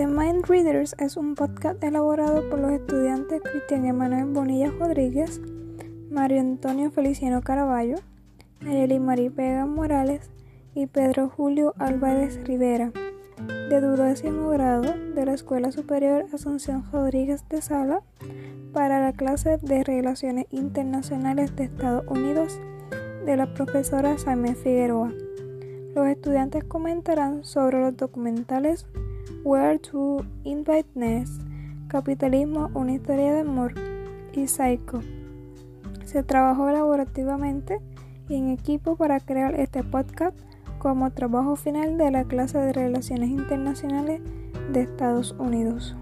Mind Readers es un podcast elaborado por los estudiantes Cristian Emanuel Bonilla Rodríguez, Mario Antonio Feliciano Caraballo, Nayeli Marí Vega Morales y Pedro Julio Álvarez Rivera, de duodécimo grado de la Escuela Superior Asunción Rodríguez de Sala, para la clase de Relaciones Internacionales de Estados Unidos de la profesora Samuel Figueroa. Los estudiantes comentarán sobre los documentales Where to Invite Ness, Capitalismo, una historia de amor y Psycho. Se trabajó elaborativamente y en equipo para crear este podcast como trabajo final de la clase de Relaciones Internacionales de Estados Unidos.